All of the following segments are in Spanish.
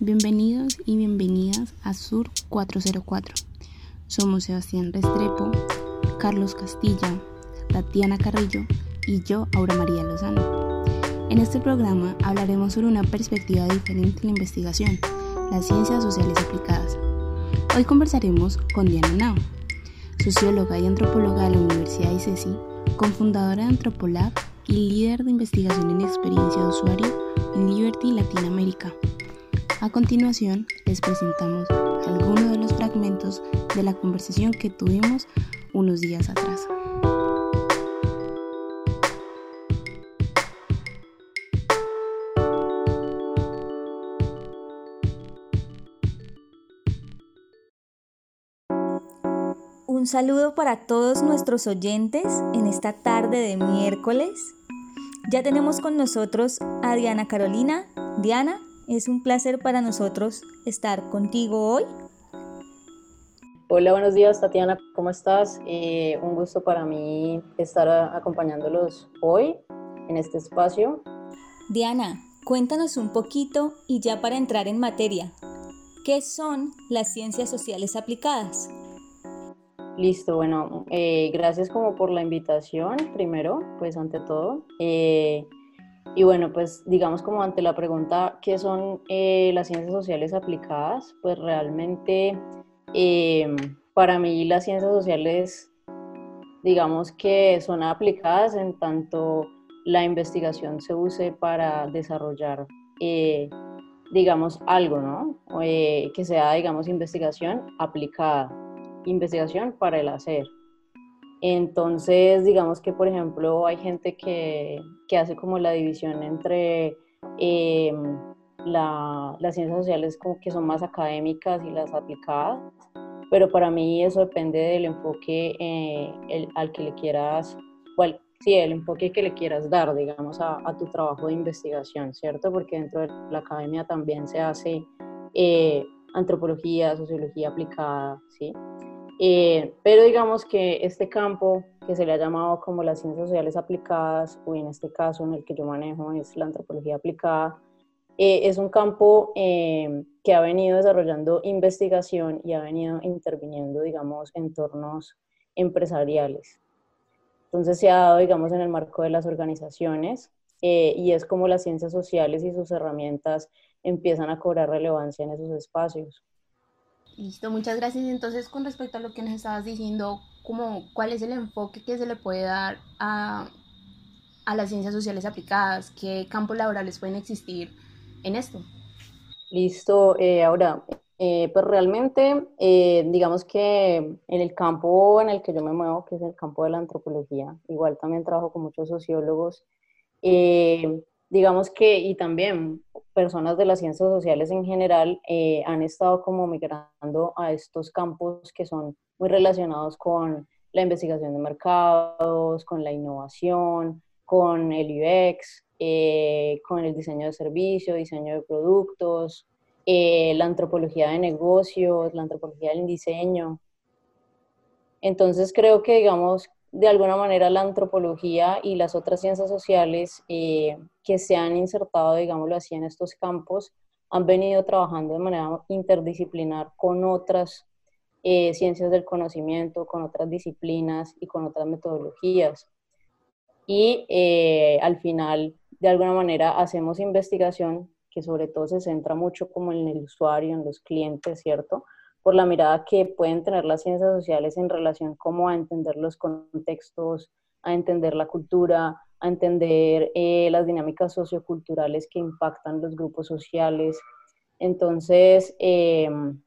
Bienvenidos y bienvenidas a Sur 404. Somos Sebastián Restrepo, Carlos Castilla, Tatiana Carrillo y yo, Aura María Lozano. En este programa hablaremos sobre una perspectiva diferente en la investigación, las ciencias sociales aplicadas. Hoy conversaremos con Diana Nao, socióloga y antropóloga de la Universidad ICESI, cofundadora de Antropolab y líder de investigación en experiencia de usuario en Liberty Latinoamérica. A continuación, les presentamos algunos de los fragmentos de la conversación que tuvimos unos días atrás. Un saludo para todos nuestros oyentes en esta tarde de miércoles. Ya tenemos con nosotros a Diana Carolina. Diana, es un placer para nosotros estar contigo hoy. Hola, buenos días Tatiana, ¿cómo estás? Eh, un gusto para mí estar acompañándolos hoy en este espacio. Diana, cuéntanos un poquito y ya para entrar en materia, ¿qué son las ciencias sociales aplicadas? Listo, bueno, eh, gracias como por la invitación, primero, pues ante todo. Eh, y bueno, pues digamos como ante la pregunta, ¿qué son eh, las ciencias sociales aplicadas? Pues realmente em, para mí las ciencias sociales, digamos que son aplicadas en tanto la investigación se use para desarrollar, eh, digamos, algo, ¿no? Eh, que sea, digamos, investigación aplicada, investigación para el hacer. Entonces, digamos que, por ejemplo, hay gente que, hace como la división entre eh, las ciencias sociales como que son más académicas y las aplicadas, pero para mí eso depende del enfoque eh, al que le quieras, bueno, sí, el enfoque que le quieras dar, digamos, a, tu trabajo de investigación, ¿cierto? Porque dentro de la academia también se hace eh, antropología, sociología aplicada, ¿sí? Eh, pero digamos que este campo que se le ha llamado como las ciencias sociales aplicadas, o en este caso en el que yo manejo es la antropología aplicada, eh, es un campo eh, que ha venido desarrollando investigación y ha venido interviniendo, digamos, entornos empresariales. Entonces se ha dado, digamos, en el marco de las organizaciones y es como las ciencias sociales y sus herramientas empiezan a cobrar relevancia en esos espacios. Listo, muchas gracias. Entonces, con respecto a lo que nos estabas diciendo, como, ¿cuál es el enfoque que se le puede dar a, a las ciencias sociales aplicadas? ¿Qué campos laborales pueden existir en esto? Listo, eh, ahora, eh, pues realmente, eh, digamos que en el campo en el que yo me muevo, que es el campo de la antropología, igual también trabajo con muchos sociólogos, digamos que, y también personas de las ciencias sociales en general eh, han estado como migrando a estos campos que son muy relacionados con la investigación de mercados, con la innovación, con el UX, eh, con el diseño de servicios, diseño de productos, eh, la antropología de negocios, la antropología del diseño. Entonces creo que, digamos, de alguna manera la antropología y las otras ciencias sociales eh, que se han insertado, digámoslo así, en estos campos, han venido trabajando de manera interdisciplinar con otras eh, ciencias del conocimiento, con otras disciplinas y con otras metodologías. Y eh, al final, de alguna manera, hacemos investigación que sobre todo se centra mucho como en el usuario, en los clientes, ¿cierto? Por la mirada que pueden tener las ciencias sociales en relación como a entender los contextos, a entender la cultura, a entender eh, las dinámicas socioculturales que impactan los grupos sociales. Entonces, em,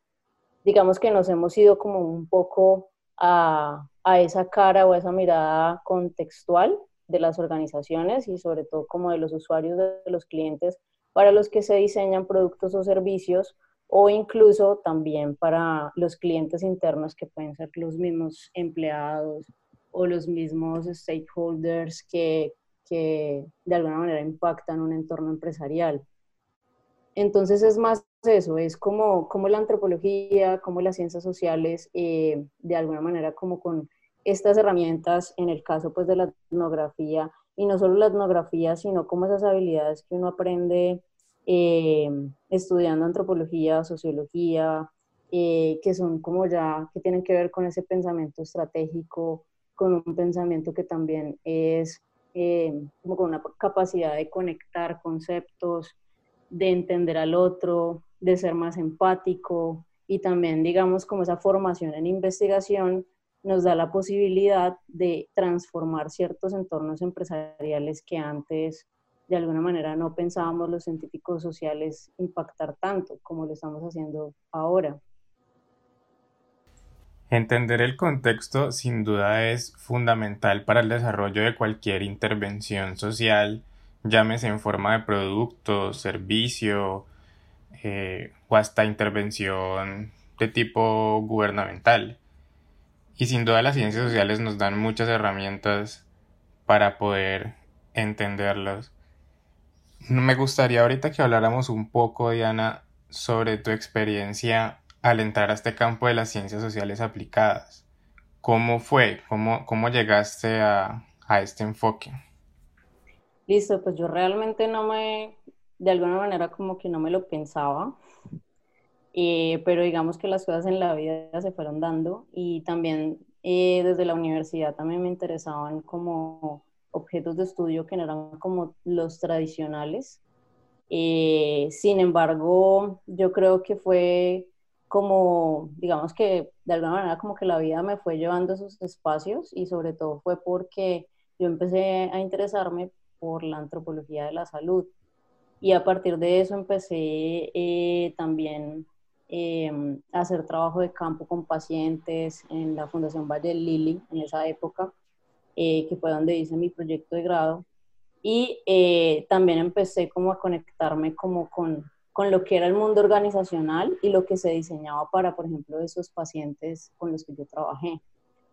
digamos que nos hemos ido como un poco a, a esa cara o a esa mirada contextual de las organizaciones y sobre todo como de los usuarios, de los clientes, para los que se diseñan productos o servicios o incluso también para los clientes internos que pueden ser los mismos empleados o los mismos stakeholders que, que de alguna manera impactan un entorno empresarial. Entonces es más eso, es como, como la antropología, como las ciencias sociales, eh, de alguna manera como con estas herramientas, en el caso pues de la etnografía, y no solo la etnografía, sino como esas habilidades que uno aprende estudiando antropología, sociología, que son como ya, que tienen que ver con ese pensamiento estratégico, con un pensamiento que también es como con una capacidad de conectar conceptos, de entender al otro, de ser más empático y también, digamos, como esa formación en investigación nos da la posibilidad de transformar ciertos entornos empresariales que antes de alguna manera no pensábamos los científicos sociales impactar tanto como lo estamos haciendo ahora. Entender el contexto sin duda es fundamental para el desarrollo de cualquier intervención social, llámese en forma de producto, servicio eh, o hasta intervención de tipo gubernamental. Y sin duda las ciencias sociales nos dan muchas herramientas para poder entenderlos. Me gustaría ahorita que habláramos un poco, Diana, sobre tu experiencia al entrar a este campo de las ciencias sociales aplicadas. ¿Cómo fue? ¿Cómo, cómo llegaste a, a este enfoque? Listo, pues yo realmente no me, de alguna manera como que no me lo pensaba, eh, pero digamos que las cosas en la vida se fueron dando y también eh, desde la universidad también me interesaban como objetos de estudio que no eran como los tradicionales. Eh, sin embargo, yo creo que fue como, digamos que de alguna manera como que la vida me fue llevando a esos espacios y sobre todo fue porque yo empecé a interesarme por la antropología de la salud. Y a partir de eso empecé eh, también em, a hacer trabajo de campo con pacientes en la Fundación Valle Lili en esa época, eh, que fue donde hice mi proyecto de grado. Y eh, también empecé como a conectarme como con, con lo que era el mundo organizacional y lo que se diseñaba para, por ejemplo, esos pacientes con los que yo trabajé.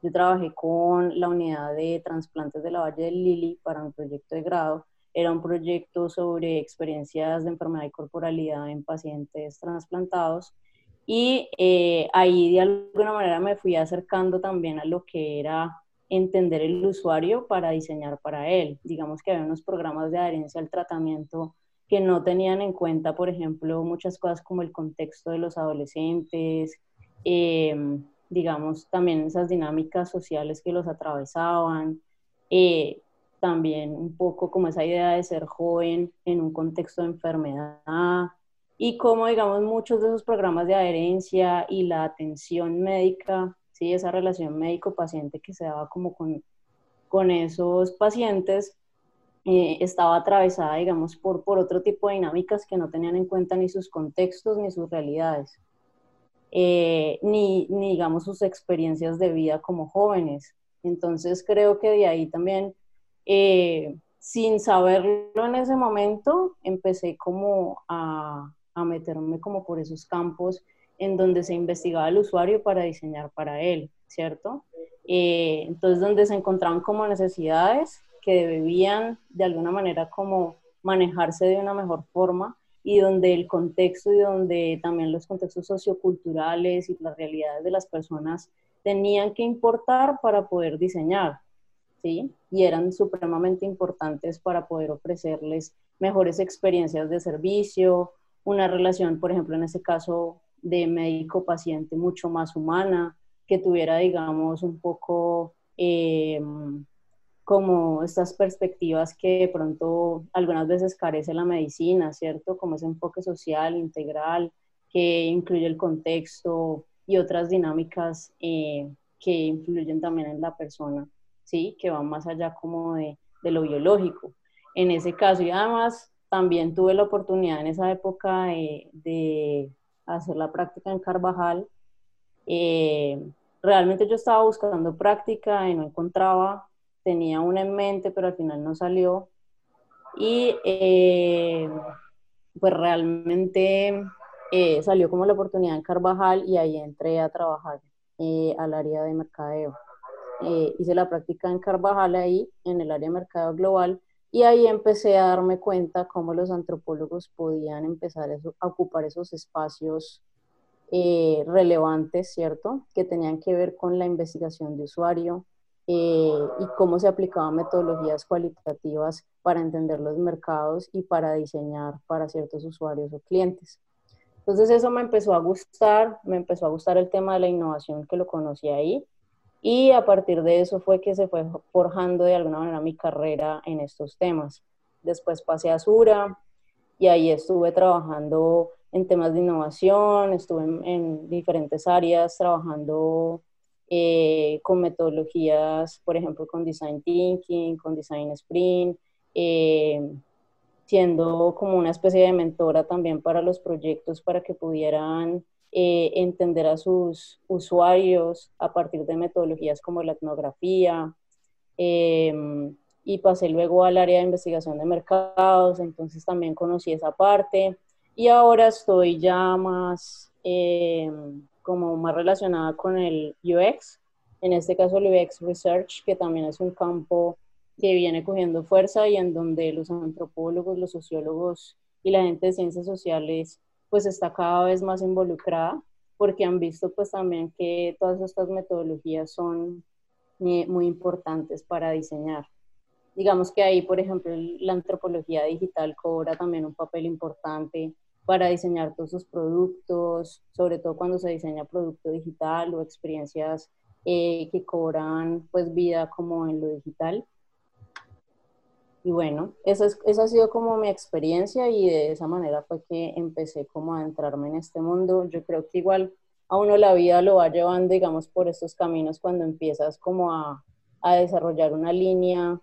Yo trabajé con la unidad de trasplantes de la Valle del Lili para un proyecto de grado. Era un proyecto sobre experiencias de enfermedad y corporalidad en pacientes trasplantados. Y eh, ahí de alguna manera me fui acercando también a lo que era entender el usuario para diseñar para él. Digamos que había unos programas de adherencia al tratamiento que no tenían en cuenta, por ejemplo, muchas cosas como el contexto de los adolescentes, eh, digamos, también esas dinámicas sociales que los atravesaban, eh, también un poco como esa idea de ser joven en un contexto de enfermedad y como, digamos, muchos de esos programas de adherencia y la atención médica, ¿sí? esa relación médico-paciente que se daba como con, con esos pacientes, eh, estaba atravesada, digamos, por, por otro tipo de dinámicas que no tenían en cuenta ni sus contextos ni sus realidades. Eh, ni, digamos sus experiencias de vida como jóvenes. Entonces creo que de ahí también, eh, sin saberlo en ese momento, empecé como a, a, meterme como por esos campos en donde se investigaba el usuario para diseñar para él, ¿cierto? Eh, entonces donde se encontraban como necesidades que debían de alguna manera como manejarse de una mejor forma y donde el contexto y donde también los contextos socioculturales y las realidades de las personas tenían que importar para poder diseñar, ¿sí? Y eran supremamente importantes para poder ofrecerles mejores experiencias de servicio, una relación, por ejemplo, en ese caso de médico-paciente mucho más humana, que tuviera, digamos, un poco eh, como estas perspectivas que de pronto algunas veces carece la medicina, ¿cierto? Como ese enfoque social, integral, que incluye el contexto y otras dinámicas eh, que influyen también en la persona, ¿sí? Que van más allá como de, de, lo biológico. En ese caso, y además también tuve la oportunidad en esa época de hacer la práctica en Carvajal. Eh, realmente yo estaba buscando práctica y no encontraba tenía una en mente, pero al final no salió. Y eh, pues realmente eh, salió como la oportunidad en Carvajal y ahí entré a trabajar eh, al área de mercadeo. hice la práctica en Carvajal ahí, en el área de mercadeo global, y ahí empecé a darme cuenta cómo los antropólogos podían empezar a ocupar esos espacios relevantes, ¿cierto? Que tenían que ver con la investigación de usuario, eh, y cómo se aplicaban metodologías cualitativas para entender los mercados y para diseñar para ciertos usuarios o clientes. Entonces eso me empezó a gustar, me empezó a gustar el tema de la innovación que lo conocí ahí y a partir de eso fue que se fue forjando de alguna manera mi carrera en estos temas. Después pasé a Sura y ahí estuve trabajando en temas de innovación, estuve en, diferentes áreas trabajando eh, con metodologías, por ejemplo, con Design Thinking, con Design Sprint, eh, siendo como una especie de mentora también para los proyectos para que pudieran eh, entender a sus usuarios a partir de metodologías como la etnografía. Em, y pasé luego al área de investigación de mercados, entonces también conocí esa parte y ahora estoy ya más em, como más relacionada con el UX, en este caso el UX Research, que también es un campo que viene cogiendo fuerza y en donde los antropólogos, los sociólogos y la gente de ciencias sociales pues está cada vez más involucrada porque han visto pues también que todas estas metodologías son muy importantes para diseñar. Digamos que ahí, por ejemplo, la antropología digital cobra también un papel importante para diseñar todos sus productos, sobre todo cuando se diseña producto digital o experiencias eh, que cobran pues vida como en lo digital. Y bueno, esa, es, ha sido como mi experiencia y de esa manera fue que empecé como a entrarme en este mundo. Yo creo que igual a uno la vida lo va llevando, digamos, por estos caminos cuando empiezas como a, a desarrollar una línea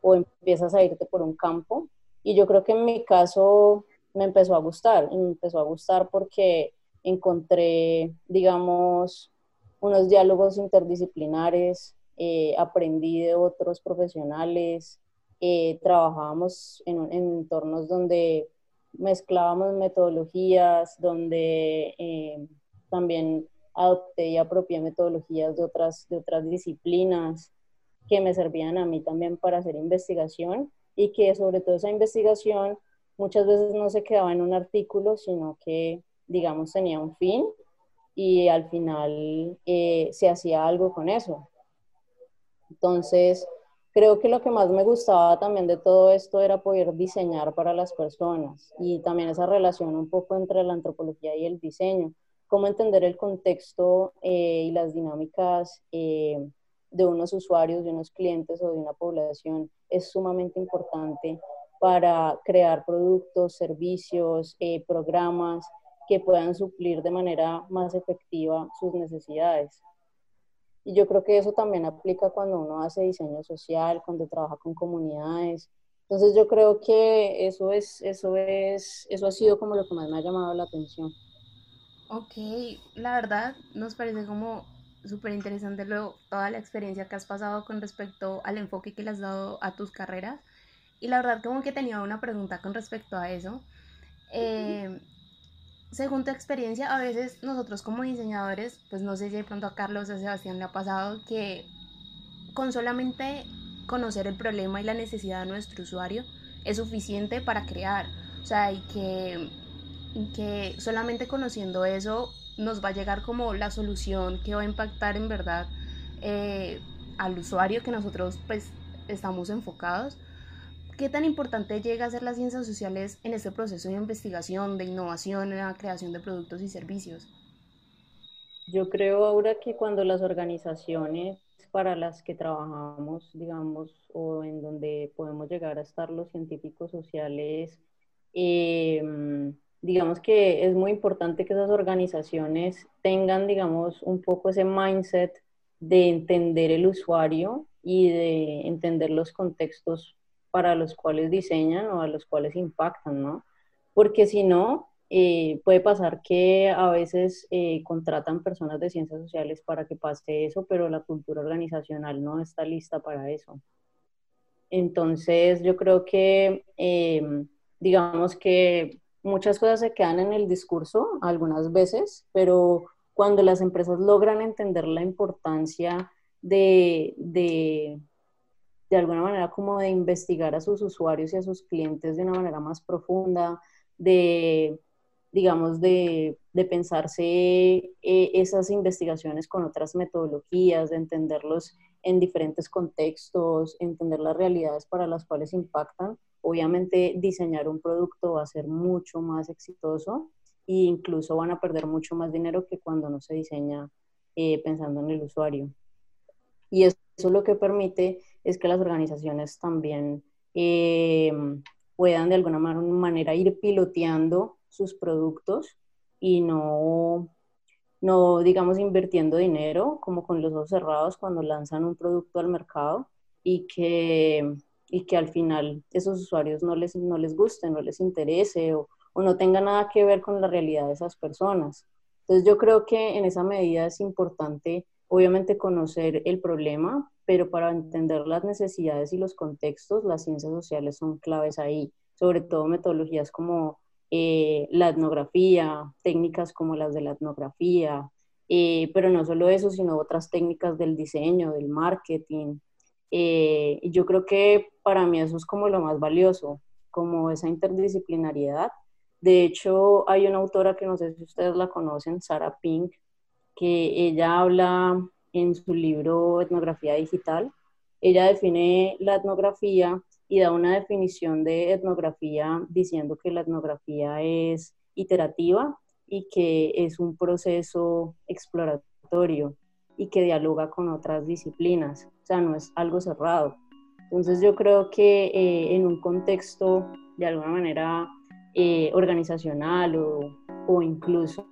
o empiezas a irte por un campo. Y yo creo que en mi caso me empezó a gustar, me empezó a gustar porque encontré, digamos, unos diálogos interdisciplinares, eh, aprendí de otros profesionales, eh, trabajábamos en, entornos donde mezclábamos metodologías, donde eh, también adopté y apropié metodologías de otras, de otras disciplinas que me servían a mí también para hacer investigación y que sobre todo esa investigación muchas veces no se quedaba en un artículo, sino que, digamos, tenía un fin y al final eh, se hacía algo con eso. Entonces, creo que lo que más me gustaba también de todo esto era poder diseñar para las personas y también esa relación un poco entre la antropología y el diseño, cómo entender el contexto eh, y las dinámicas eh, de unos usuarios, de unos clientes o de una población es sumamente importante para crear productos, servicios, eh, programas que puedan suplir de manera más efectiva sus necesidades. Y yo creo que eso también aplica cuando uno hace diseño social, cuando trabaja con comunidades. Entonces yo creo que eso es, eso es, eso ha sido como lo que más me ha llamado la atención. Ok, la verdad nos parece como súper interesante luego toda la experiencia que has pasado con respecto al enfoque que le has dado a tus carreras. Y la verdad como que tenía una pregunta con respecto a eso. Eh, según tu experiencia, a veces nosotros como diseñadores, pues no sé si de pronto a Carlos o a Sebastián le ha pasado que con solamente conocer el problema y la necesidad de nuestro usuario es suficiente para crear. O sea, y que, que solamente conociendo eso nos va a llegar como la solución que va a impactar en verdad eh, al usuario que nosotros pues estamos enfocados. ¿Qué tan importante llega a ser las ciencias sociales en este proceso de investigación, de innovación, en la creación de productos y servicios? Yo creo ahora que cuando las organizaciones para las que trabajamos, digamos, o en donde podemos llegar a estar los científicos sociales, em, digamos que es muy importante que esas organizaciones tengan, digamos, un poco ese mindset de entender el usuario y de entender los contextos para los cuales diseñan o a los cuales impactan, ¿no? Porque si no, eh, puede pasar que a veces eh, contratan personas de ciencias sociales para que pase eso, pero la cultura organizacional no está lista para eso. Entonces, yo creo que, em, digamos que muchas cosas se quedan en el discurso algunas veces, pero cuando las empresas logran entender la importancia de, de de alguna manera como de investigar a sus usuarios y a sus clientes de una manera más profunda, de digamos, de, de pensarse eh, esas investigaciones con otras metodologías, de entenderlos en diferentes contextos, entender las realidades para las cuales impactan. Obviamente diseñar un producto va a ser mucho más exitoso e incluso van a perder mucho más dinero que cuando no se diseña eh, pensando en el usuario. Y eso, lo que permite es que las organizaciones también eh, puedan de alguna manera ir piloteando sus productos y no, no, digamos, invirtiendo dinero como con los ojos cerrados cuando lanzan un producto al mercado y que, y que al final esos usuarios no les, no les guste, no les interese o, o no tenga nada que ver con la realidad de esas personas. Entonces yo creo que en esa medida es importante, obviamente, conocer el problema, pero para entender las necesidades y los contextos, las ciencias sociales son claves ahí, sobre todo metodologías como eh, la etnografía, técnicas como las de la etnografía, eh, pero no solo eso, sino otras técnicas del diseño, del marketing. Eh, y yo creo que para mí eso es como lo más valioso, como esa interdisciplinariedad. De hecho, hay una autora que no sé si ustedes la conocen, Sarah Pink, que ella habla en su libro Etnografía Digital. Ella define la etnografía y da una definición de etnografía diciendo que la etnografía es iterativa y que es un proceso exploratorio y que dialoga con otras disciplinas, o sea, no es algo cerrado. Entonces yo creo que eh, en un contexto de alguna manera eh, organizacional o, o incluso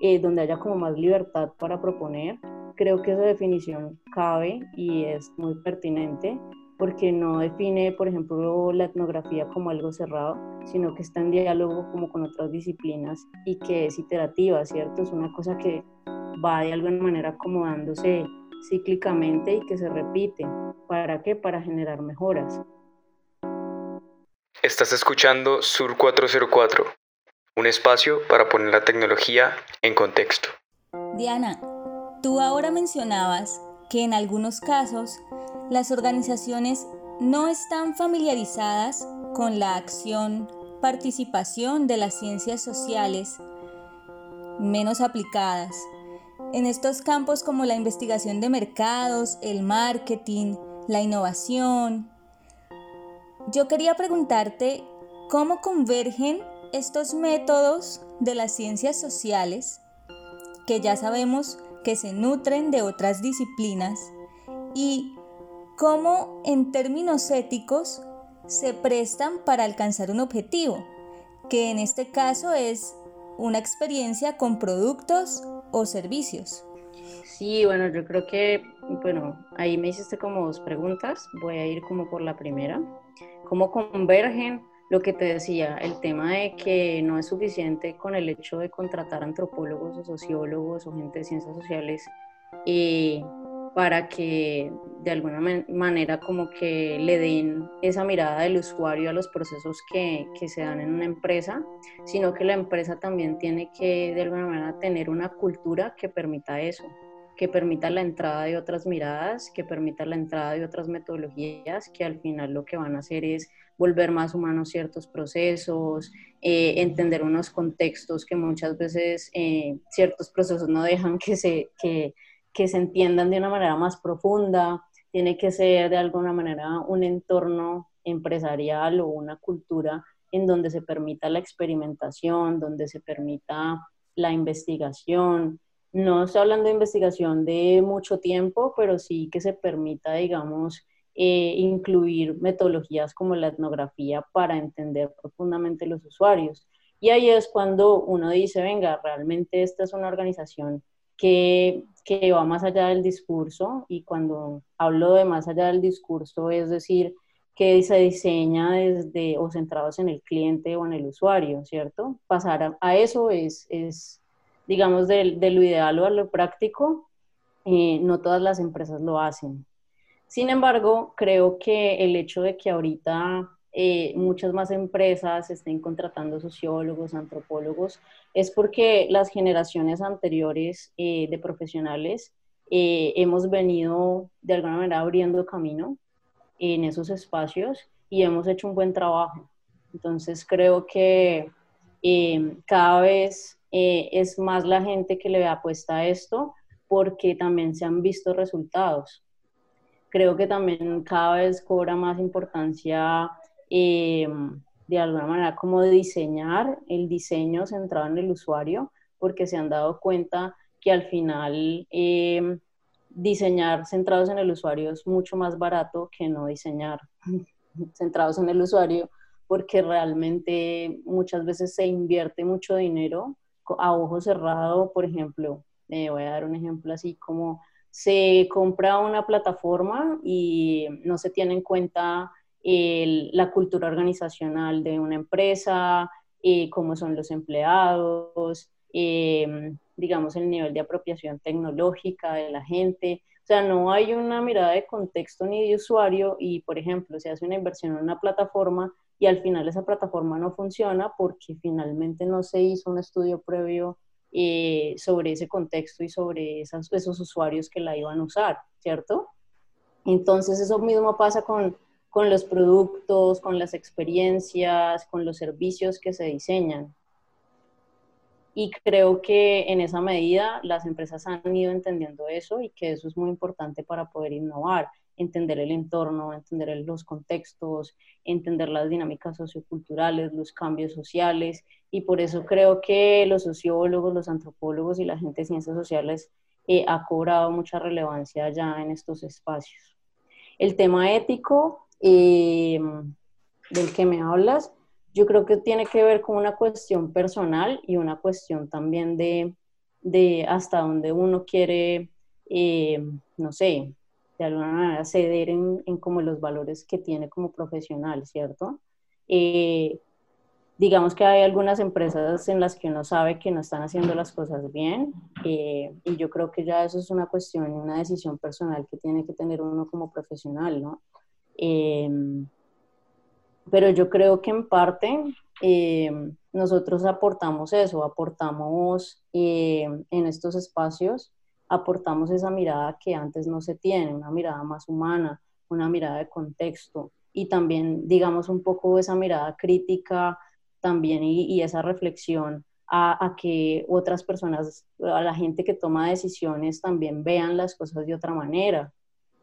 eh, donde haya como más libertad para proponer, creo que esa definición cabe y es muy pertinente porque no define, por ejemplo, la etnografía como algo cerrado, sino que está en diálogo como con otras disciplinas y que es iterativa, ¿cierto? Es una cosa que va de alguna manera acomodándose cíclicamente y que se repite. ¿Para qué? Para generar mejoras. Estás escuchando Sur 404, un espacio para poner la tecnología en contexto. Diana, tú ahora mencionabas que en algunos casos las organizaciones no están familiarizadas con la acción, participación de las ciencias sociales menos aplicadas. En estos campos como la investigación de mercados, el marketing, la innovación. Yo quería preguntarte cómo convergen estos métodos de las ciencias sociales, que ya sabemos que se nutren de otras disciplinas, y cómo en términos éticos se prestan para alcanzar un objetivo, que en este caso es una experiencia con productos o servicios. Sí, bueno, yo creo que, bueno, ahí me hiciste como dos preguntas, voy a ir como por la primera. ¿Cómo convergen lo que te decía, el tema de que no es suficiente con el hecho de contratar antropólogos o sociólogos o gente de ciencias sociales y para que de alguna manera como que le den esa mirada del usuario a los procesos que, que, se dan en una empresa, sino que la empresa también tiene que de alguna manera tener una cultura que permita eso, que permita la entrada de otras miradas, que permita la entrada de otras metodologías, que al final lo que van a hacer es volver más humanos ciertos procesos, eh, entender unos contextos que muchas veces eh, ciertos procesos no dejan que se... Que, que se entiendan de una manera más profunda, tiene que ser de alguna manera un entorno empresarial o una cultura en donde se permita la experimentación, donde se permita la investigación. No estoy hablando de investigación de mucho tiempo, pero sí que se permita, digamos, eh, incluir metodologías como la etnografía para entender profundamente los usuarios. Y ahí es cuando uno dice, venga, realmente esta es una organización que, que va más allá del discurso y cuando hablo de más allá del discurso es decir que se diseña desde o centrados en el cliente o en el usuario, ¿cierto? Pasar a, eso es, es, digamos, de, lo ideal o a lo práctico, eh, no todas las empresas lo hacen. Sin embargo, creo que el hecho de que ahorita eh, muchas más empresas estén contratando sociólogos, antropólogos, es porque las generaciones anteriores eh, de profesionales eh, hemos venido de alguna manera abriendo camino en esos espacios y hemos hecho un buen trabajo. Entonces creo que, eh, cada vez es más la gente que le apuesta a esto porque también se han visto resultados. Creo que también cada vez cobra más importancia eh, de alguna manera como diseñar el diseño centrado en el usuario, porque se han dado cuenta que al final diseñar centrados en el usuario es mucho más barato que no diseñar centrados en el usuario, porque realmente muchas veces se invierte mucho dinero a ojo cerrado, por ejemplo, eh, voy a dar un ejemplo así como se compra una plataforma y no se tiene en cuenta la cultura organizacional de una empresa, eh, cómo son los empleados, eh, digamos el nivel de apropiación tecnológica de la gente. O sea, no hay una mirada de contexto ni de usuario y, por ejemplo, se hace una inversión en una plataforma y al final esa plataforma no funciona porque finalmente no se hizo un estudio previo eh, sobre ese contexto y sobre esos usuarios que la iban a usar, ¿cierto? Entonces eso mismo pasa con, con los productos, con las experiencias, con los servicios que se diseñan. Y creo que en esa medida las empresas han ido entendiendo eso y que eso es muy importante para poder innovar entender el entorno, entender los contextos, entender las dinámicas socioculturales, los cambios sociales, y por eso creo que los sociólogos, los antropólogos y la gente de ciencias sociales eh, ha cobrado mucha relevancia ya en estos espacios. El tema ético eh, del que me hablas, yo creo que tiene que ver con una cuestión personal y una cuestión también de, de hasta dónde uno quiere, eh, no sé, de alguna manera ceder en, en, como los valores que tiene como profesional, ¿cierto? Eh, digamos que hay algunas empresas en las que uno sabe que no están haciendo las cosas bien eh, y yo creo que ya eso es una cuestión, una decisión personal que tiene que tener uno como profesional, ¿no? Em, pero yo creo que en parte em, nosotros aportamos eso, aportamos em, en estos espacios aportamos esa mirada que antes no se tiene, una mirada más humana, una mirada de contexto y también, digamos, un poco esa mirada crítica también y, esa reflexión a, que otras personas, a la gente que toma decisiones también vean las cosas de otra manera,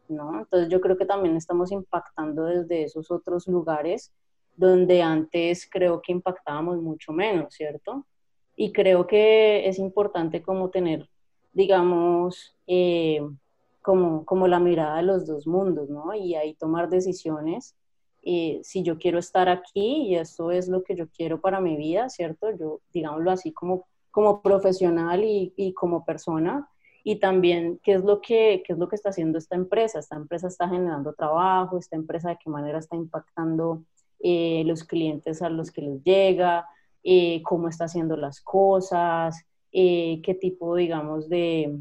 ¿no? Entonces yo creo que también estamos impactando desde esos otros lugares donde antes creo que impactábamos mucho menos, ¿cierto? Y creo que es importante como tener digamos, eh, como, como la mirada de los dos mundos, ¿no? Y ahí tomar decisiones. Eh, si yo quiero estar aquí y esto es lo que yo quiero para mi vida, ¿cierto? Yo, digámoslo así, como, como profesional y, y como persona, y también qué es lo que qué es lo que está haciendo esta empresa esta empresa está generando trabajo esta empresa de qué manera está impactando eh, los clientes a los que les llega cómo está haciendo las cosas eh, qué tipo, digamos, de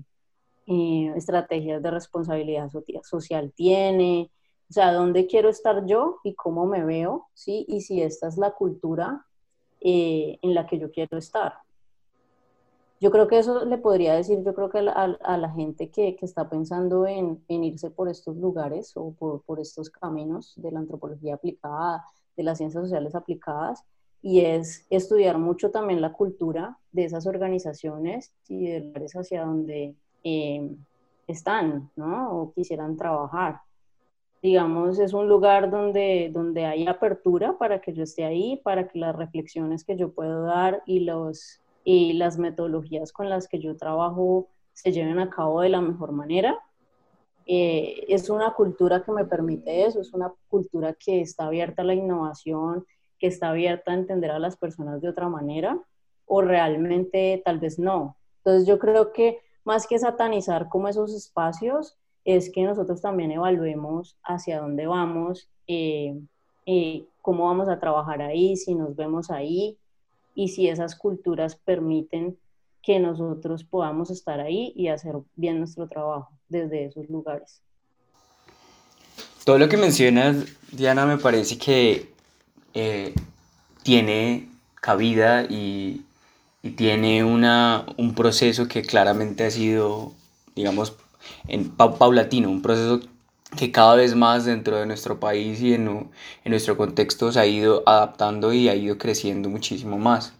eh, estrategias de responsabilidad social tiene, o sea, dónde quiero estar yo y cómo me veo, ¿sí? Y si esta es la cultura eh, en la que yo quiero estar. Yo creo que eso le podría decir, yo creo que a, la gente que, que está pensando en, en, irse por estos lugares o por, por estos caminos de la antropología aplicada, de las ciencias sociales aplicadas, y es estudiar mucho también la cultura de esas organizaciones y de lugares hacia donde eh, están, ¿no? O quisieran trabajar. Digamos, es un lugar donde, donde hay apertura para que yo esté ahí, para que las reflexiones que yo puedo dar y, los, y las metodologías con las que yo trabajo se lleven a cabo de la mejor manera. Eh, es una cultura que me permite eso, es una cultura que está abierta a la innovación, que está abierta a entender a las personas de otra manera o realmente tal vez no. Entonces yo creo que más que satanizar como esos espacios, es que nosotros también evaluemos hacia dónde vamos, eh, cómo vamos a trabajar ahí, si nos vemos ahí y si esas culturas permiten que nosotros podamos estar ahí y hacer bien nuestro trabajo desde esos lugares. Todo lo que mencionas, Diana, me parece que eh, tiene cabida y, tiene una, un proceso que claramente ha sido, digamos, en, paulatino, un proceso que cada vez más dentro de nuestro país y en, en nuestro contexto se ha ido adaptando y ha ido creciendo muchísimo más.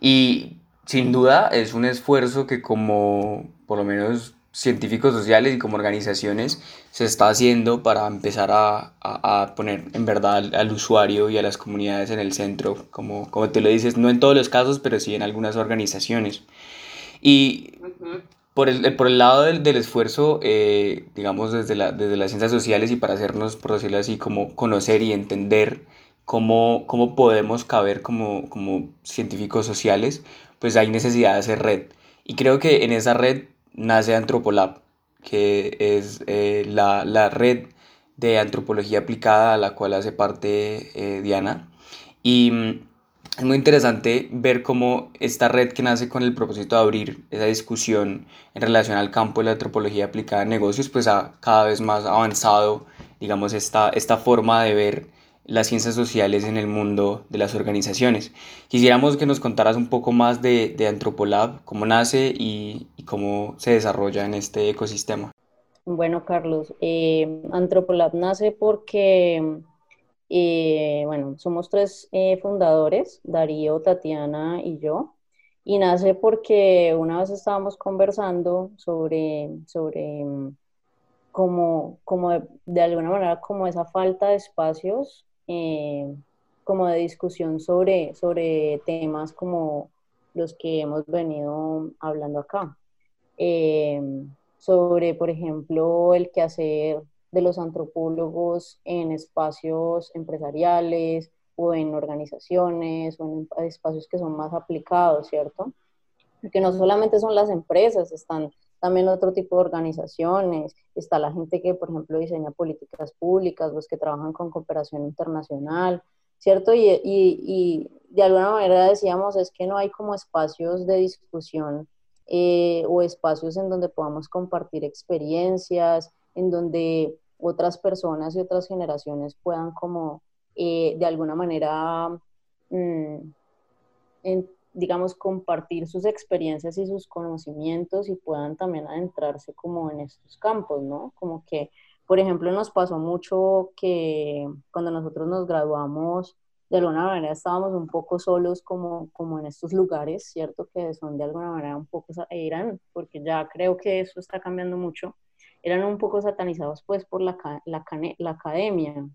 Y sin duda es un esfuerzo que como por lo menos científicos sociales y como organizaciones se está haciendo para empezar a, a, poner en verdad al, usuario y a las comunidades en el centro, como, como te lo dices, no en todos los casos, pero sí en algunas organizaciones. Y por, el, por el lado del, del esfuerzo, eh, digamos, desde, la, desde las ciencias sociales y para hacernos, por decirlo así, como conocer y entender cómo, cómo podemos caber como, como científicos sociales, pues hay necesidad de hacer red. Y creo que en esa red nace Antropolab, que es eh, la, la, red de antropología aplicada a la cual hace parte eh, Diana. Y mm, es muy interesante ver cómo esta red que nace con el propósito de abrir esa discusión en relación al campo de la antropología aplicada en negocios, pues ha cada vez más avanzado, digamos, esta, esta forma de ver las ciencias sociales en el mundo de las organizaciones. Quisiéramos que nos contaras un poco más de, de Antropolab, cómo nace y, cómo se desarrolla en este ecosistema. Bueno, Carlos, eh, Antropolab nace porque, eh, bueno, somos tres eh, fundadores, Darío, Tatiana y yo, y nace porque una vez estábamos conversando sobre, sobre como, como de, de, alguna manera, como esa falta de espacios eh, como de discusión sobre, sobre temas como los que hemos venido hablando acá. Eh, sobre, por ejemplo, el quehacer de los antropólogos en espacios empresariales o en organizaciones o en espacios que son más aplicados, ¿cierto? Que no solamente son las empresas, están también otro tipo de organizaciones, está la gente que, por ejemplo, diseña políticas públicas, los que trabajan con cooperación internacional, ¿cierto? Y, y, y de alguna manera decíamos, es que no hay como espacios de discusión eh, o espacios en donde podamos compartir experiencias, en donde otras personas y otras generaciones puedan como eh, de alguna manera mm, digamos, compartir sus experiencias y sus conocimientos y puedan también adentrarse como en estos campos, ¿no? Como que, por ejemplo, nos pasó mucho que cuando nosotros nos graduamos, de alguna manera estábamos un poco solos como, como en estos lugares, ¿cierto? Que son de alguna manera un poco, eran, porque ya creo que eso está cambiando mucho, eran un poco satanizados pues por la, la, la academia.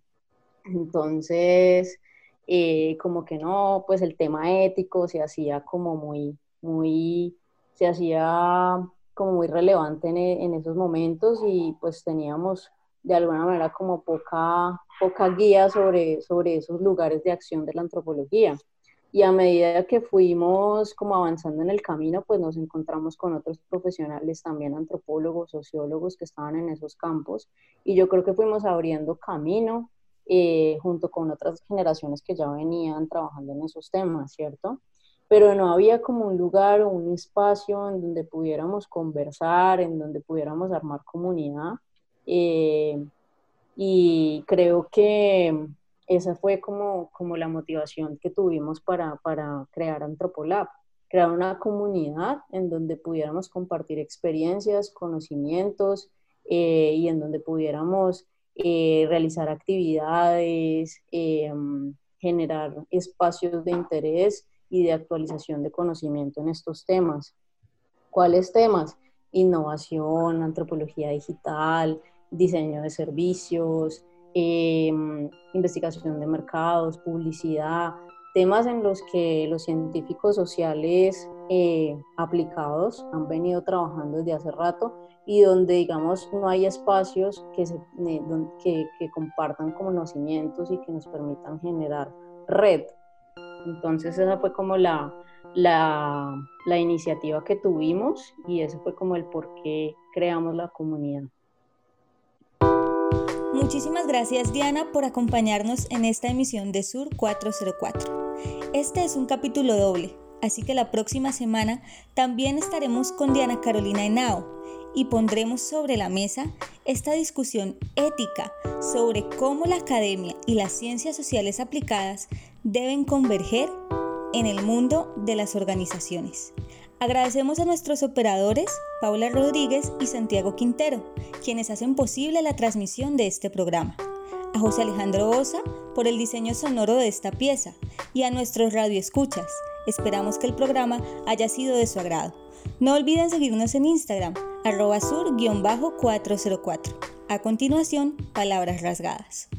Entonces, eh, como que no, pues el tema ético se hacía como muy, muy, se hacía como muy relevante en, e, en esos momentos y pues teníamos de alguna manera como poca, poca guía sobre, sobre esos lugares de acción de la antropología. Y a medida que fuimos como avanzando en el camino, pues nos encontramos con otros profesionales, también antropólogos, sociólogos que estaban en esos campos. Y yo creo que fuimos abriendo camino eh, junto con otras generaciones que ya venían trabajando en esos temas, ¿cierto? Pero no había como un lugar o un espacio en donde pudiéramos conversar, en donde pudiéramos armar comunidad. Eh, y creo que esa fue como, como la motivación que tuvimos para, para crear Antropolab, crear una comunidad en donde pudiéramos compartir experiencias, conocimientos eh, y en donde pudiéramos eh, realizar actividades, eh, generar espacios de interés y de actualización de conocimiento en estos temas. ¿Cuáles temas? Innovación, antropología digital, diseño de servicios, em, investigación de mercados, publicidad, temas en los que los científicos sociales eh, aplicados han venido trabajando desde hace rato y donde, digamos, no hay espacios que, se, que, que compartan conocimientos y que nos permitan generar red. Entonces esa fue como la, la, la, iniciativa que tuvimos y ese fue como el por qué creamos la comunidad. Muchísimas gracias Diana por acompañarnos en esta emisión de Sur 404. Este es un capítulo doble, así que la próxima semana también estaremos con Diana Carolina Henao y pondremos sobre la mesa esta discusión ética sobre cómo la academia y las ciencias sociales aplicadas deben converger en el mundo de las organizaciones. Agradecemos a nuestros operadores, Paula Rodríguez y Santiago Quintero, quienes hacen posible la transmisión de este programa. A José Alejandro Osa por el diseño sonoro de esta pieza y a nuestros radioescuchas. Esperamos que el programa haya sido de su agrado. No olviden seguirnos en Instagram, arroba sur-404. A continuación, palabras rasgadas.